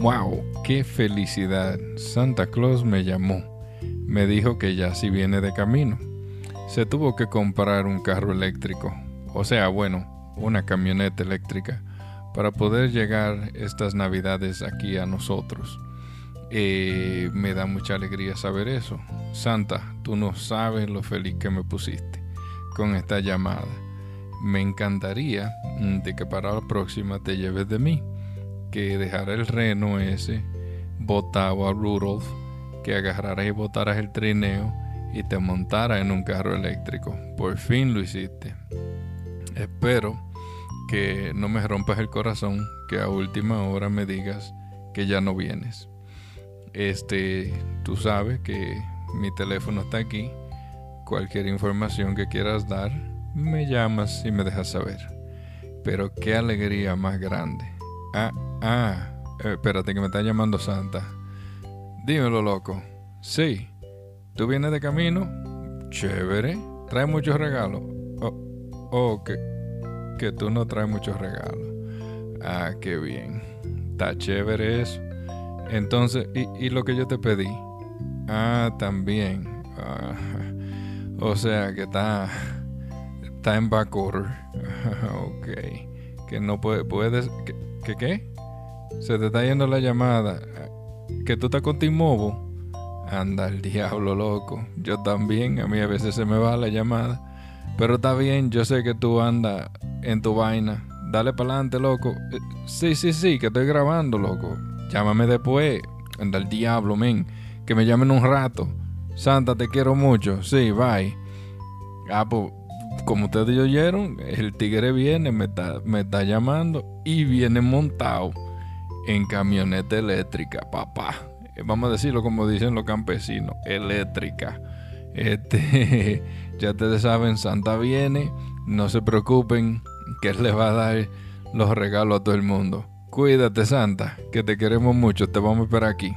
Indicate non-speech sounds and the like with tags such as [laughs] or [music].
¡Wow! ¡Qué felicidad! Santa Claus me llamó. Me dijo que ya sí viene de camino. Se tuvo que comprar un carro eléctrico. O sea, bueno, una camioneta eléctrica para poder llegar estas navidades aquí a nosotros. Eh, me da mucha alegría saber eso. Santa, tú no sabes lo feliz que me pusiste con esta llamada. Me encantaría mm, de que para la próxima te lleves de mí, que dejara el reno ese botado a Rudolph, que agarraras y botaras el trineo y te montaras en un carro eléctrico. Por fin lo hiciste. Espero que no me rompas el corazón, que a última hora me digas que ya no vienes. Este, tú sabes que mi teléfono está aquí. Cualquier información que quieras dar, me llamas y me dejas saber. Pero qué alegría más grande. Ah, ah, eh, espérate que me está llamando Santa. Dímelo, loco. Sí. ¿Tú vienes de camino? Chévere. ¿Traes muchos regalos? Oh, oh que, que tú no traes muchos regalos. Ah, qué bien. Está chévere eso. Entonces, ¿y, lo que yo te pedí? Ah, también. Ah, [laughs] o sea que está, está en back order. [laughs] ok. Que no puede, puedes. ¿Qué qué? Se te está yendo la llamada. Que tú estás con Timobo. Anda el diablo, loco. Yo también. A mí a veces se me va la llamada. Pero está bien, yo sé que tú andas en tu vaina. Dale para adelante, loco. Eh, sí, sí, sí, que estoy grabando, loco. Llámame después. Anda el diablo, men. Que me llamen un rato. Santa, te quiero mucho. Sí, bye. Ah, pues, como ustedes oyeron, el tigre viene, me me está llamando y viene montado en camioneta eléctrica, papá. Eh, vamos a decirlo como dicen los campesinos, eléctrica. Este, [laughs] ya ustedes saben, Santa viene, no se preocupen, que él les va a dar los regalos a todo el mundo. Cuídate, Santa, que te queremos mucho. Te vamos a esperar aquí.